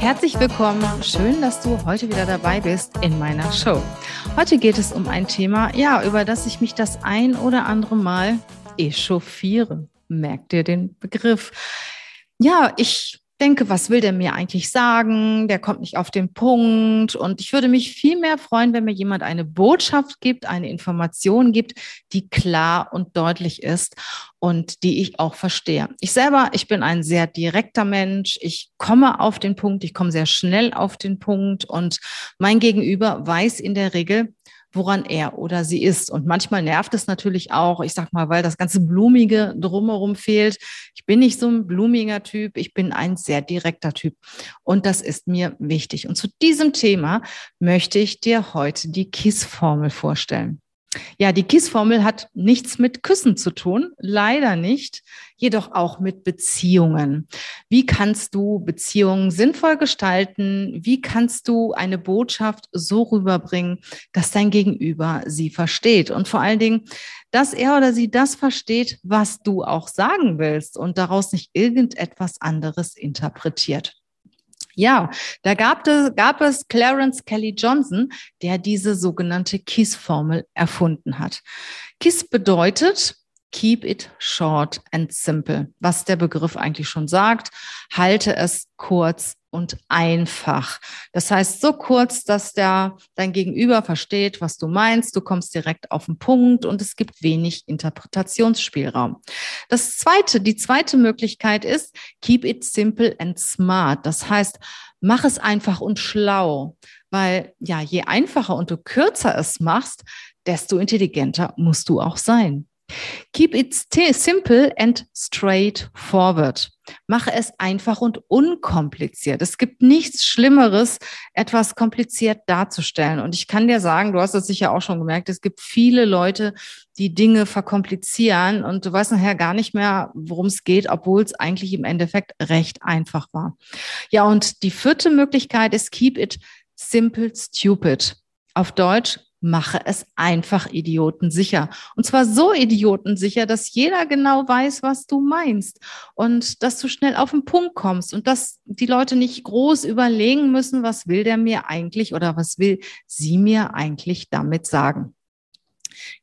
Herzlich willkommen. Schön, dass du heute wieder dabei bist in meiner Show. Heute geht es um ein Thema, ja, über das ich mich das ein oder andere Mal echauffiere. Merkt ihr den Begriff? Ja, ich denke, was will der mir eigentlich sagen? Der kommt nicht auf den Punkt. Und ich würde mich viel mehr freuen, wenn mir jemand eine Botschaft gibt, eine Information gibt, die klar und deutlich ist und die ich auch verstehe. Ich selber, ich bin ein sehr direkter Mensch. Ich komme auf den Punkt. Ich komme sehr schnell auf den Punkt. Und mein Gegenüber weiß in der Regel, woran er oder sie ist. Und manchmal nervt es natürlich auch, ich sag mal, weil das ganze Blumige drumherum fehlt. Ich bin nicht so ein blumiger Typ, ich bin ein sehr direkter Typ. Und das ist mir wichtig. Und zu diesem Thema möchte ich dir heute die KISS-Formel vorstellen. Ja, die KISS-Formel hat nichts mit Küssen zu tun, leider nicht, jedoch auch mit Beziehungen. Wie kannst du Beziehungen sinnvoll gestalten? Wie kannst du eine Botschaft so rüberbringen, dass dein Gegenüber sie versteht? Und vor allen Dingen, dass er oder sie das versteht, was du auch sagen willst und daraus nicht irgendetwas anderes interpretiert. Ja, da gab es, gab es Clarence Kelly Johnson, der diese sogenannte KISS-Formel erfunden hat. KISS bedeutet Keep it short and simple. Was der Begriff eigentlich schon sagt, halte es kurz und einfach. Das heißt, so kurz, dass der, dein Gegenüber versteht, was du meinst. Du kommst direkt auf den Punkt und es gibt wenig Interpretationsspielraum. Das zweite, die zweite Möglichkeit ist, keep it simple and smart. Das heißt, mach es einfach und schlau. Weil, ja, je einfacher und du kürzer es machst, desto intelligenter musst du auch sein. Keep it simple and straightforward. Mache es einfach und unkompliziert. Es gibt nichts Schlimmeres, etwas kompliziert darzustellen. Und ich kann dir sagen, du hast es sicher auch schon gemerkt, es gibt viele Leute, die Dinge verkomplizieren und du weißt nachher gar nicht mehr, worum es geht, obwohl es eigentlich im Endeffekt recht einfach war. Ja, und die vierte Möglichkeit ist Keep it simple stupid. Auf Deutsch, mache es einfach idiotensicher. Und zwar so idiotensicher, dass jeder genau weiß, was du meinst und dass du schnell auf den Punkt kommst und dass die Leute nicht groß überlegen müssen, was will der mir eigentlich oder was will sie mir eigentlich damit sagen.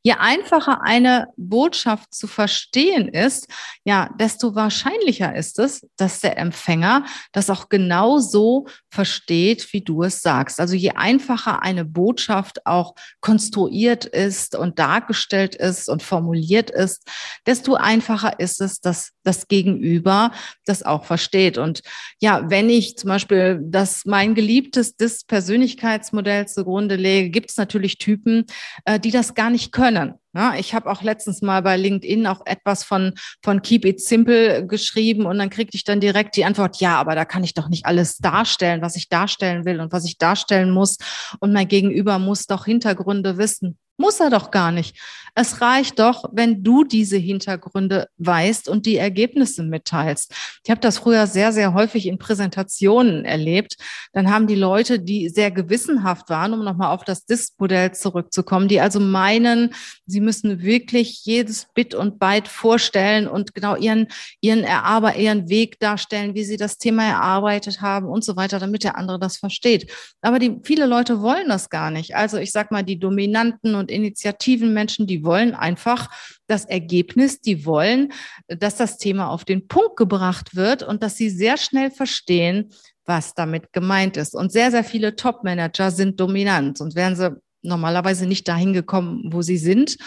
Je einfacher eine Botschaft zu verstehen ist, ja, desto wahrscheinlicher ist es, dass der Empfänger das auch genau so versteht, wie du es sagst. Also je einfacher eine Botschaft auch konstruiert ist und dargestellt ist und formuliert ist, desto einfacher ist es, dass das Gegenüber das auch versteht. Und ja, wenn ich zum Beispiel das mein geliebtes Dis-Persönlichkeitsmodell zugrunde lege, gibt es natürlich Typen, äh, die das gar nicht können. Ja, ich habe auch letztens mal bei LinkedIn auch etwas von, von Keep It Simple geschrieben und dann kriegte ich dann direkt die Antwort, ja, aber da kann ich doch nicht alles darstellen, was ich darstellen will und was ich darstellen muss. Und mein Gegenüber muss doch Hintergründe wissen. Muss er doch gar nicht. Es reicht doch, wenn du diese Hintergründe weißt und die Ergebnisse mitteilst. Ich habe das früher sehr, sehr häufig in Präsentationen erlebt. Dann haben die Leute, die sehr gewissenhaft waren, um nochmal auf das DISC-Modell zurückzukommen, die also meinen, sie müssen wirklich jedes Bit und Byte vorstellen und genau ihren, ihren, Erarbe ihren Weg darstellen, wie sie das Thema erarbeitet haben und so weiter, damit der andere das versteht. Aber die, viele Leute wollen das gar nicht. Also ich sag mal, die dominanten und und Initiativen Menschen, die wollen einfach das Ergebnis, die wollen, dass das Thema auf den Punkt gebracht wird und dass sie sehr schnell verstehen, was damit gemeint ist. Und sehr, sehr viele Top-Manager sind dominant und wären sie normalerweise nicht dahin gekommen, wo sie sind.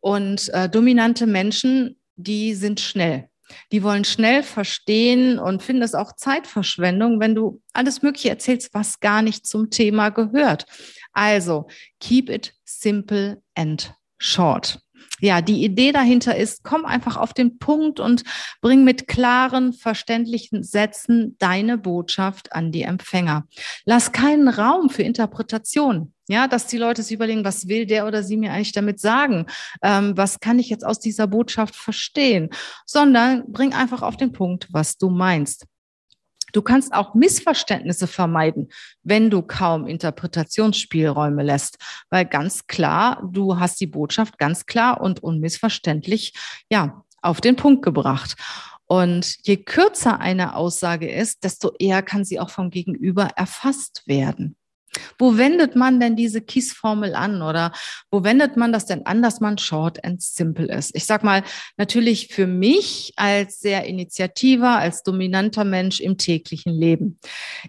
Und äh, dominante Menschen, die sind schnell. Die wollen schnell verstehen und finden es auch Zeitverschwendung, wenn du alles Mögliche erzählst, was gar nicht zum Thema gehört. Also, keep it simple and short. Ja, die Idee dahinter ist, komm einfach auf den Punkt und bring mit klaren, verständlichen Sätzen deine Botschaft an die Empfänger. Lass keinen Raum für Interpretation. Ja, dass die Leute sich überlegen, was will der oder sie mir eigentlich damit sagen? Ähm, was kann ich jetzt aus dieser Botschaft verstehen? Sondern bring einfach auf den Punkt, was du meinst. Du kannst auch Missverständnisse vermeiden, wenn du kaum Interpretationsspielräume lässt, weil ganz klar, du hast die Botschaft ganz klar und unmissverständlich, ja, auf den Punkt gebracht. Und je kürzer eine Aussage ist, desto eher kann sie auch vom Gegenüber erfasst werden. Wo wendet man denn diese KISS-Formel an oder wo wendet man das denn an, dass man short and simple ist? Ich sag mal, natürlich für mich als sehr initiativer, als dominanter Mensch im täglichen Leben.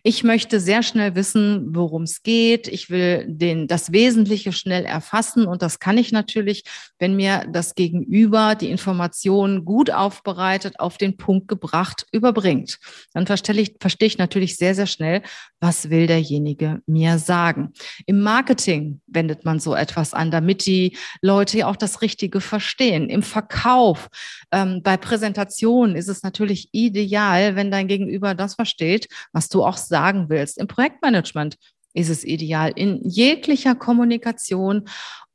Ich möchte sehr schnell wissen, worum es geht. Ich will den, das Wesentliche schnell erfassen und das kann ich natürlich, wenn mir das Gegenüber die Informationen gut aufbereitet, auf den Punkt gebracht, überbringt. Dann verstehe ich, verstehe ich natürlich sehr, sehr schnell, was will derjenige mir mehr sagen. Im Marketing wendet man so etwas an, damit die Leute auch das Richtige verstehen. Im Verkauf, ähm, bei Präsentationen ist es natürlich ideal, wenn dein Gegenüber das versteht, was du auch sagen willst. Im Projektmanagement ist es ideal in jeglicher Kommunikation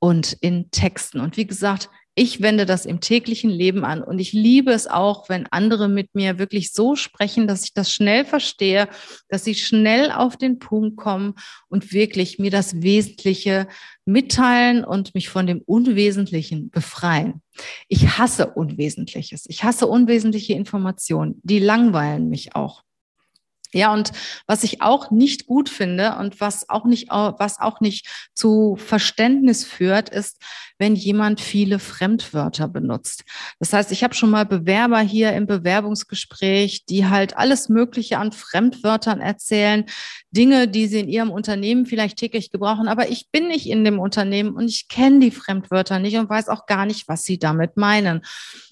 und in Texten. Und wie gesagt, ich wende das im täglichen Leben an und ich liebe es auch, wenn andere mit mir wirklich so sprechen, dass ich das schnell verstehe, dass sie schnell auf den Punkt kommen und wirklich mir das Wesentliche mitteilen und mich von dem Unwesentlichen befreien. Ich hasse Unwesentliches. Ich hasse unwesentliche Informationen. Die langweilen mich auch. Ja, und was ich auch nicht gut finde und was auch nicht, was auch nicht zu Verständnis führt, ist, wenn jemand viele Fremdwörter benutzt. Das heißt, ich habe schon mal Bewerber hier im Bewerbungsgespräch, die halt alles Mögliche an Fremdwörtern erzählen, Dinge, die sie in ihrem Unternehmen vielleicht täglich gebrauchen, aber ich bin nicht in dem Unternehmen und ich kenne die Fremdwörter nicht und weiß auch gar nicht, was sie damit meinen.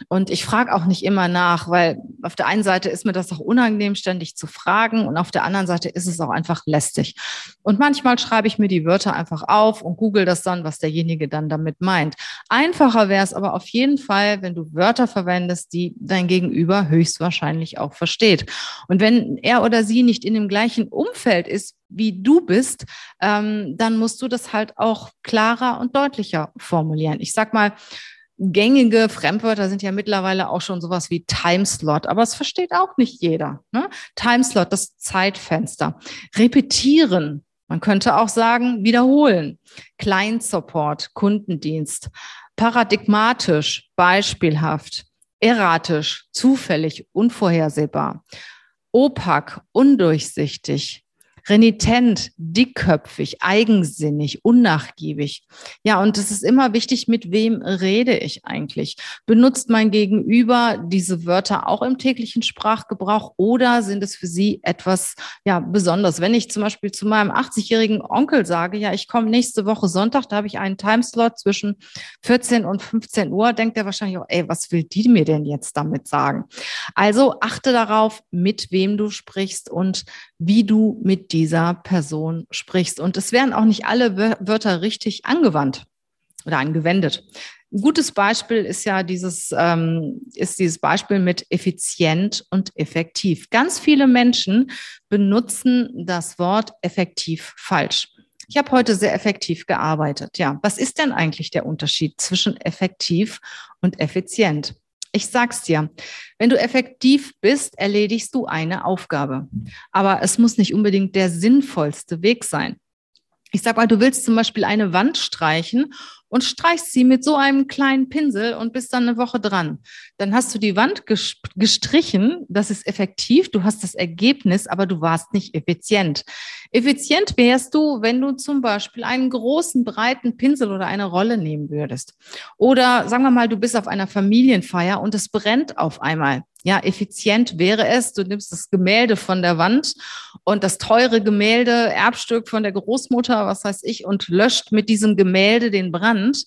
Und ich frage auch nicht immer nach, weil auf der einen Seite ist mir das auch unangenehm, ständig zu fragen und auf der anderen Seite ist es auch einfach lästig. Und manchmal schreibe ich mir die Wörter einfach auf und google das dann, was derjenige dann damit meint meint. Einfacher wäre es aber auf jeden Fall, wenn du Wörter verwendest, die dein Gegenüber höchstwahrscheinlich auch versteht. Und wenn er oder sie nicht in dem gleichen Umfeld ist, wie du bist, ähm, dann musst du das halt auch klarer und deutlicher formulieren. Ich sag mal, gängige Fremdwörter sind ja mittlerweile auch schon sowas wie Timeslot, aber es versteht auch nicht jeder. Ne? Timeslot, das Zeitfenster. Repetieren, man könnte auch sagen, wiederholen. Client-Support, Kundendienst. Paradigmatisch, beispielhaft. Erratisch, zufällig, unvorhersehbar. Opak, undurchsichtig renitent, dickköpfig, eigensinnig, unnachgiebig. Ja, und es ist immer wichtig, mit wem rede ich eigentlich? Benutzt mein Gegenüber diese Wörter auch im täglichen Sprachgebrauch oder sind es für sie etwas ja besonders? Wenn ich zum Beispiel zu meinem 80-jährigen Onkel sage, ja, ich komme nächste Woche Sonntag, da habe ich einen Timeslot zwischen 14 und 15 Uhr, denkt er wahrscheinlich auch, ey, was will die mir denn jetzt damit sagen? Also achte darauf, mit wem du sprichst und wie du mit dieser Person sprichst. Und es werden auch nicht alle Wörter richtig angewandt oder angewendet. Ein gutes Beispiel ist ja dieses, ähm, ist dieses Beispiel mit effizient und effektiv. Ganz viele Menschen benutzen das Wort effektiv falsch. Ich habe heute sehr effektiv gearbeitet. Ja, was ist denn eigentlich der Unterschied zwischen effektiv und effizient? Ich sag's dir, wenn du effektiv bist, erledigst du eine Aufgabe. Aber es muss nicht unbedingt der sinnvollste Weg sein. Ich sag mal, du willst zum Beispiel eine Wand streichen und streichst sie mit so einem kleinen Pinsel und bist dann eine Woche dran. Dann hast du die Wand gestrichen, das ist effektiv, du hast das Ergebnis, aber du warst nicht effizient. Effizient wärst du, wenn du zum Beispiel einen großen, breiten Pinsel oder eine Rolle nehmen würdest. Oder sagen wir mal, du bist auf einer Familienfeier und es brennt auf einmal. Ja, effizient wäre es, du nimmst das Gemälde von der Wand und das teure Gemälde, Erbstück von der Großmutter, was weiß ich, und löscht mit diesem Gemälde den Brand.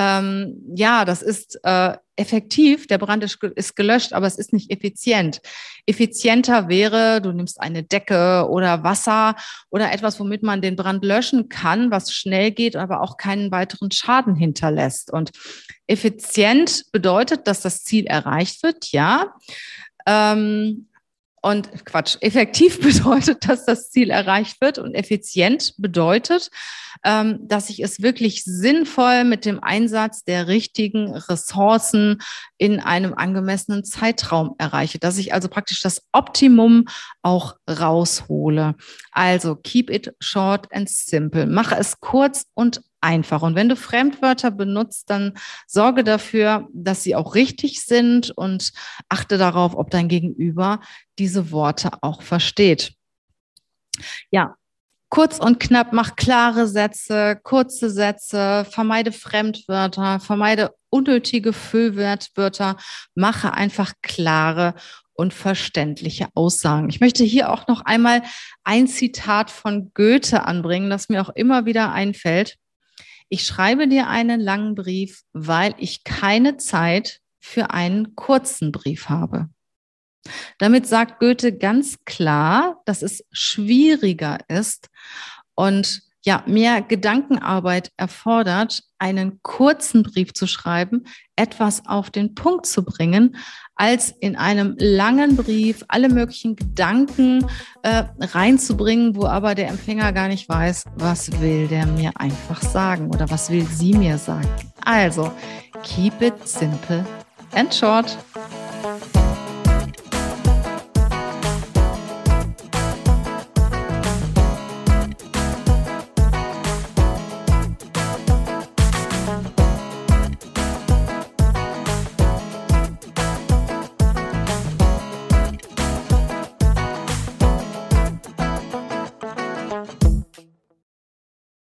Ähm, ja, das ist äh, effektiv, der Brand ist, ist, gelöscht, aber es ist nicht effizient. Effizienter wäre, du nimmst eine Decke oder Wasser oder etwas, womit man den Brand löschen kann, was schnell geht, aber auch keinen weiteren Schaden hinterlässt. Und effizient bedeutet, dass das Ziel erreicht wird, ja. Ähm, Und Quatsch, effektiv bedeutet, dass das Ziel erreicht wird und effizient bedeutet, ähm, dass ich es wirklich sinnvoll mit dem Einsatz der richtigen Ressourcen in einem angemessenen Zeitraum erreiche, dass ich also praktisch das Optimum auch raushole. Also keep it short and simple. Mache es kurz und einfach. Und wenn du Fremdwörter benutzt, dann sorge dafür, dass sie auch richtig sind und achte darauf, ob dein Gegenüber diese Worte auch versteht. Ja, kurz und knapp, mach klare Sätze, kurze Sätze, vermeide Fremdwörter, vermeide unnötige Füllwörter, mache einfach klare und verständliche Aussagen. Ich möchte hier auch noch einmal ein Zitat von Goethe anbringen, das mir auch immer wieder einfällt. Ich schreibe dir einen langen Brief, weil ich keine Zeit für einen kurzen Brief habe. Damit sagt Goethe ganz klar, dass es schwieriger ist und ja, mehr Gedankenarbeit erfordert, einen kurzen Brief zu schreiben, etwas auf den Punkt zu bringen, als in einem langen Brief alle möglichen Gedanken äh, reinzubringen, wo aber der Empfänger gar nicht weiß, was will der mir einfach sagen oder was will sie mir sagen. Also, keep it simple and short.